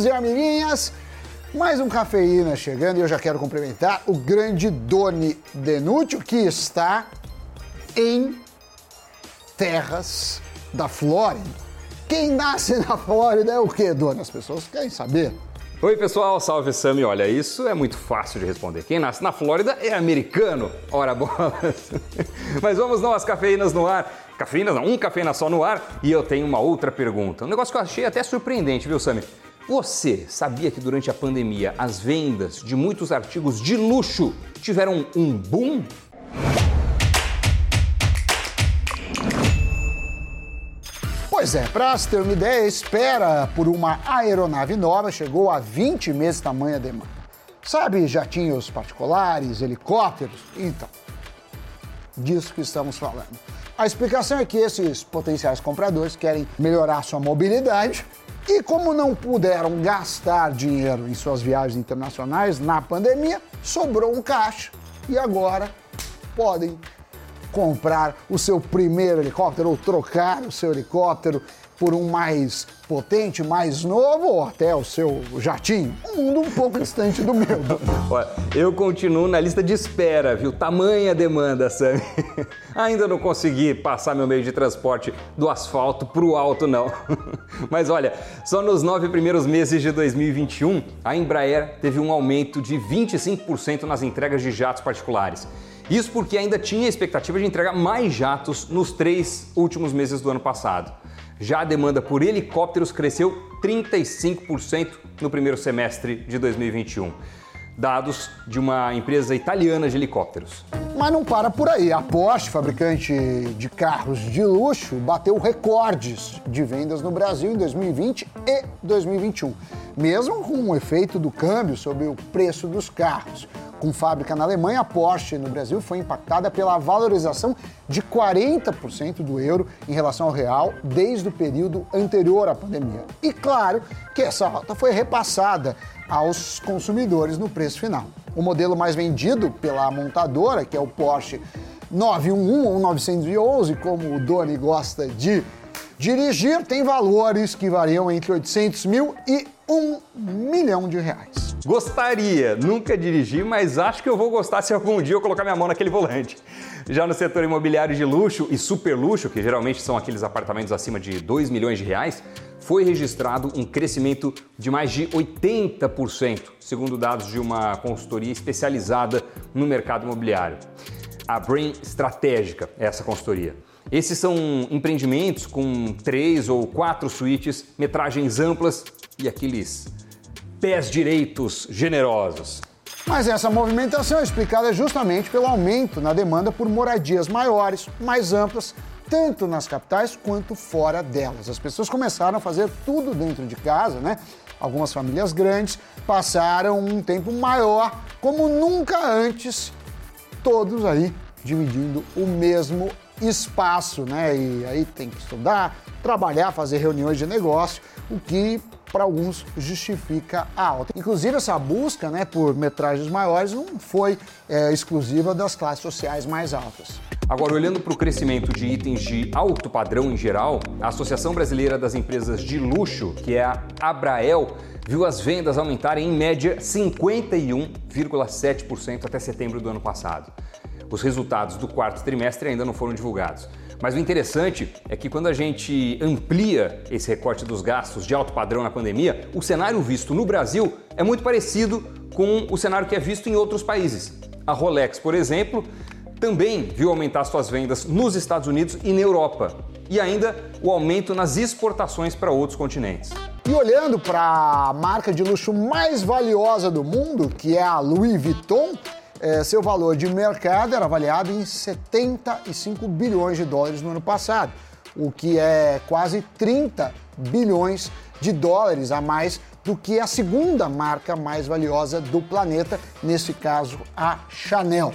amiguinhos e amiguinhas. Mais um cafeína chegando e eu já quero cumprimentar o grande Doni Denútil que está em terras da Flórida. Quem nasce na Flórida é o quê, Doni? As pessoas querem saber. Oi, pessoal, salve Sammy. Olha, isso é muito fácil de responder. Quem nasce na Flórida é americano. Ora, bolas. Mas vamos não às cafeínas no ar. Cafeínas não, um cafeína só no ar. E eu tenho uma outra pergunta. Um negócio que eu achei até surpreendente, viu, Sammy? Você sabia que durante a pandemia as vendas de muitos artigos de luxo tiveram um boom? Pois é, para se ter uma ideia, espera por uma aeronave nova chegou a 20 meses tamanha demanda. Sabe jatinhos particulares, helicópteros? Então, disso que estamos falando. A explicação é que esses potenciais compradores querem melhorar sua mobilidade e, como não puderam gastar dinheiro em suas viagens internacionais na pandemia, sobrou um caixa e agora podem comprar o seu primeiro helicóptero ou trocar o seu helicóptero por um mais potente, mais novo ou até o seu jatinho. Um mundo um pouco distante do meu. Olha, eu continuo na lista de espera, viu? Tamanha demanda, Sam. Ainda não consegui passar meu meio de transporte do asfalto para o alto, não. Mas olha, só nos nove primeiros meses de 2021, a Embraer teve um aumento de 25% nas entregas de jatos particulares. Isso porque ainda tinha expectativa de entregar mais jatos nos três últimos meses do ano passado. Já a demanda por helicópteros cresceu 35% no primeiro semestre de 2021. Dados de uma empresa italiana de helicópteros. Mas não para por aí. A Porsche, fabricante de carros de luxo, bateu recordes de vendas no Brasil em 2020 e 2021, mesmo com o efeito do câmbio sobre o preço dos carros. Com fábrica na Alemanha, a Porsche no Brasil foi impactada pela valorização de 40% do euro em relação ao real desde o período anterior à pandemia. E claro que essa alta foi repassada aos consumidores no preço final. O modelo mais vendido pela montadora, que é o Porsche 911 ou 911, como o Doni gosta de dirigir, tem valores que variam entre 800 mil e 1 milhão de reais. Gostaria, nunca dirigi, mas acho que eu vou gostar se algum dia eu colocar minha mão naquele volante. Já no setor imobiliário de luxo e super luxo, que geralmente são aqueles apartamentos acima de 2 milhões de reais, foi registrado um crescimento de mais de 80%, segundo dados de uma consultoria especializada no mercado imobiliário. A Brain Estratégica é essa consultoria. Esses são empreendimentos com três ou quatro suítes, metragens amplas e aqueles pés direitos generosos. Mas essa movimentação é explicada justamente pelo aumento na demanda por moradias maiores, mais amplas, tanto nas capitais quanto fora delas. As pessoas começaram a fazer tudo dentro de casa, né? Algumas famílias grandes passaram um tempo maior, como nunca antes, todos aí dividindo o mesmo espaço, né? E aí tem que estudar, trabalhar, fazer reuniões de negócio, o que para alguns justifica a alta. Inclusive, essa busca né, por metragens maiores não foi é, exclusiva das classes sociais mais altas. Agora, olhando para o crescimento de itens de alto padrão em geral, a Associação Brasileira das Empresas de Luxo, que é a Abrael, viu as vendas aumentarem em média 51,7% até setembro do ano passado. Os resultados do quarto trimestre ainda não foram divulgados. Mas o interessante é que quando a gente amplia esse recorte dos gastos de alto padrão na pandemia, o cenário visto no Brasil é muito parecido com o cenário que é visto em outros países. A Rolex, por exemplo, também viu aumentar suas vendas nos Estados Unidos e na Europa. E ainda o aumento nas exportações para outros continentes. E olhando para a marca de luxo mais valiosa do mundo, que é a Louis Vuitton, é, seu valor de mercado era avaliado em 75 bilhões de dólares no ano passado, o que é quase 30 bilhões de dólares a mais do que a segunda marca mais valiosa do planeta, nesse caso a Chanel.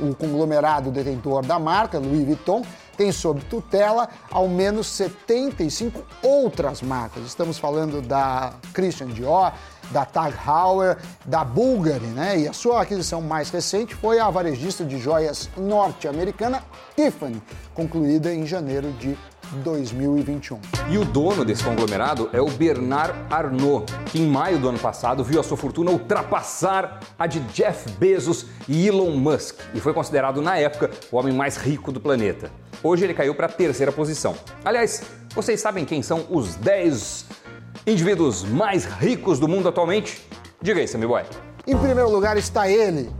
O conglomerado detentor da marca, Louis Vuitton, tem sob tutela ao menos 75 outras marcas. Estamos falando da Christian Dior, da Tag Heuer, da Bulgari, né? E a sua aquisição mais recente foi a varejista de joias norte-americana Tiffany, concluída em janeiro de 2021. E o dono desse conglomerado é o Bernard Arnault, que em maio do ano passado viu a sua fortuna ultrapassar a de Jeff Bezos e Elon Musk e foi considerado na época o homem mais rico do planeta. Hoje ele caiu para a terceira posição. Aliás, vocês sabem quem são os 10 indivíduos mais ricos do mundo atualmente? Diga aí, Sammy Boy. Em primeiro lugar está ele,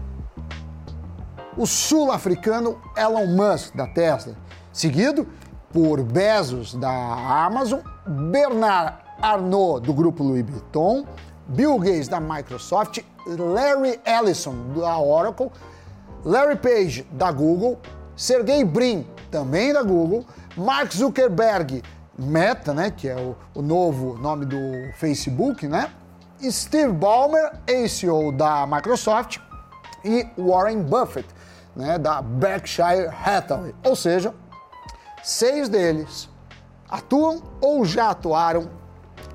o sul-africano Elon Musk, da Tesla, seguido por Bezos, da Amazon, Bernard Arnault, do grupo Louis Vuitton, Bill Gates, da Microsoft, Larry Ellison, da Oracle, Larry Page, da Google, Sergey Brin, também da Google, Mark Zuckerberg, Meta, né, que é o, o novo nome do Facebook, né, Steve Ballmer, CEO da Microsoft, e Warren Buffett, né, da Berkshire Hathaway. Ou seja, seis deles atuam ou já atuaram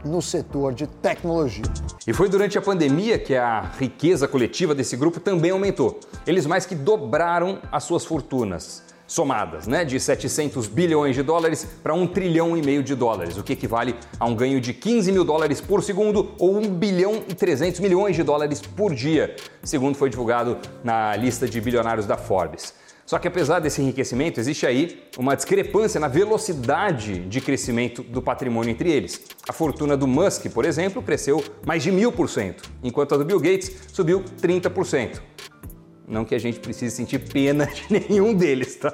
no setor de tecnologia. E foi durante a pandemia que a riqueza coletiva desse grupo também aumentou. Eles mais que dobraram as suas fortunas somadas, né, de 700 bilhões de dólares para 1 trilhão e meio de dólares, o que equivale a um ganho de 15 mil dólares por segundo ou 1 bilhão e 300 milhões de dólares por dia, segundo foi divulgado na lista de bilionários da Forbes. Só que apesar desse enriquecimento, existe aí uma discrepância na velocidade de crescimento do patrimônio entre eles. A fortuna do Musk, por exemplo, cresceu mais de mil por cento, enquanto a do Bill Gates subiu 30%. Não que a gente precise sentir pena de nenhum deles, tá?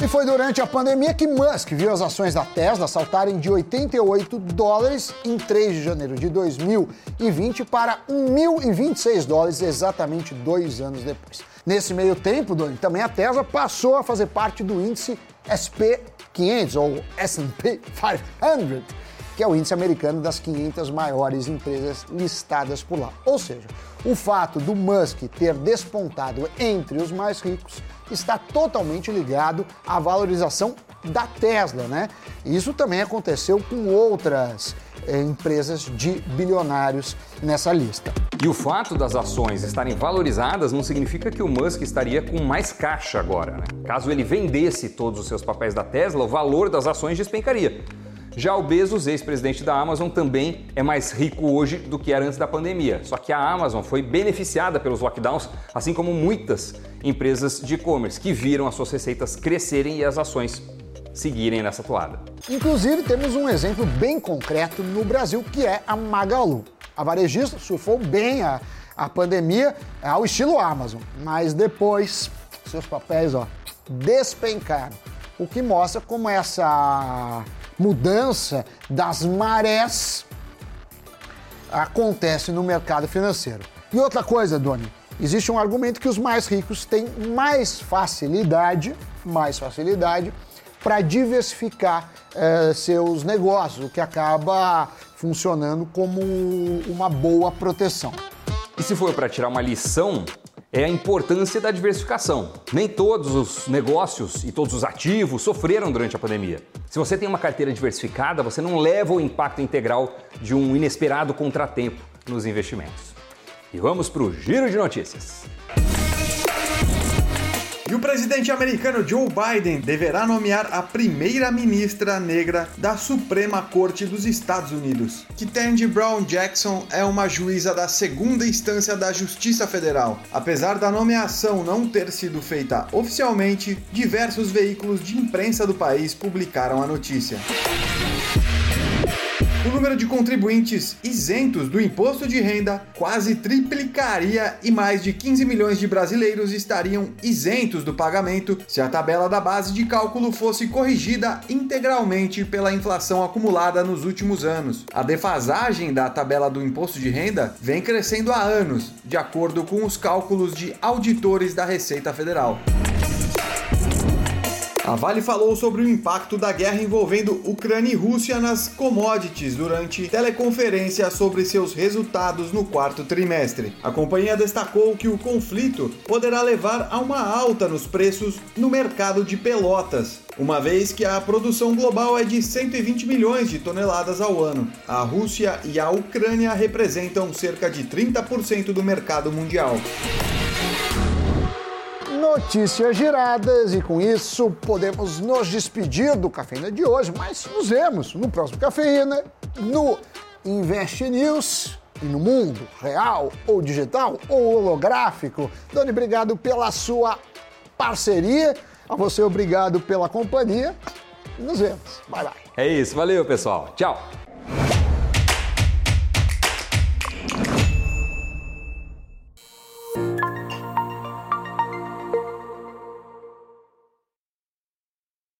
E foi durante a pandemia que Musk viu as ações da Tesla saltarem de 88 dólares em 3 de janeiro de 2020 para 1.026 dólares exatamente dois anos depois. Nesse meio tempo, Doni, também a Tesla passou a fazer parte do índice SP500 ou S&P 500 que é o índice americano das 500 maiores empresas listadas por lá. Ou seja, o fato do Musk ter despontado entre os mais ricos está totalmente ligado à valorização da Tesla, né? Isso também aconteceu com outras eh, empresas de bilionários nessa lista. E o fato das ações estarem valorizadas não significa que o Musk estaria com mais caixa agora. Né? Caso ele vendesse todos os seus papéis da Tesla, o valor das ações despencaria. Já o Bezos, ex-presidente da Amazon, também é mais rico hoje do que era antes da pandemia. Só que a Amazon foi beneficiada pelos lockdowns, assim como muitas empresas de e-commerce que viram as suas receitas crescerem e as ações seguirem nessa toada. Inclusive, temos um exemplo bem concreto no Brasil, que é a Magalu. A varejista surfou bem a, a pandemia ao estilo Amazon, mas depois seus papéis ó, despencaram. O que mostra como essa mudança das marés acontece no mercado financeiro. E outra coisa, Doni, existe um argumento que os mais ricos têm mais facilidade, mais facilidade para diversificar eh, seus negócios, o que acaba funcionando como uma boa proteção. E se for para tirar uma lição, é a importância da diversificação. Nem todos os negócios e todos os ativos sofreram durante a pandemia. Se você tem uma carteira diversificada, você não leva o impacto integral de um inesperado contratempo nos investimentos. E vamos para o giro de notícias. E o presidente americano Joe Biden deverá nomear a primeira ministra negra da Suprema Corte dos Estados Unidos. Ketanji Brown Jackson é uma juíza da segunda instância da Justiça Federal. Apesar da nomeação não ter sido feita oficialmente, diversos veículos de imprensa do país publicaram a notícia. Número de contribuintes isentos do imposto de renda quase triplicaria e mais de 15 milhões de brasileiros estariam isentos do pagamento se a tabela da base de cálculo fosse corrigida integralmente pela inflação acumulada nos últimos anos. A defasagem da tabela do imposto de renda vem crescendo há anos, de acordo com os cálculos de auditores da Receita Federal. A Vale falou sobre o impacto da guerra envolvendo Ucrânia e Rússia nas commodities durante teleconferência sobre seus resultados no quarto trimestre. A companhia destacou que o conflito poderá levar a uma alta nos preços no mercado de pelotas, uma vez que a produção global é de 120 milhões de toneladas ao ano. A Rússia e a Ucrânia representam cerca de 30% do mercado mundial. Notícias giradas e com isso podemos nos despedir do Cafeína de hoje, mas nos vemos no próximo Cafeína, no Invest News e no mundo real ou digital ou holográfico. Doni, obrigado pela sua parceria. A você, obrigado pela companhia. Nos vemos. Bye, bye. É isso. Valeu, pessoal. Tchau.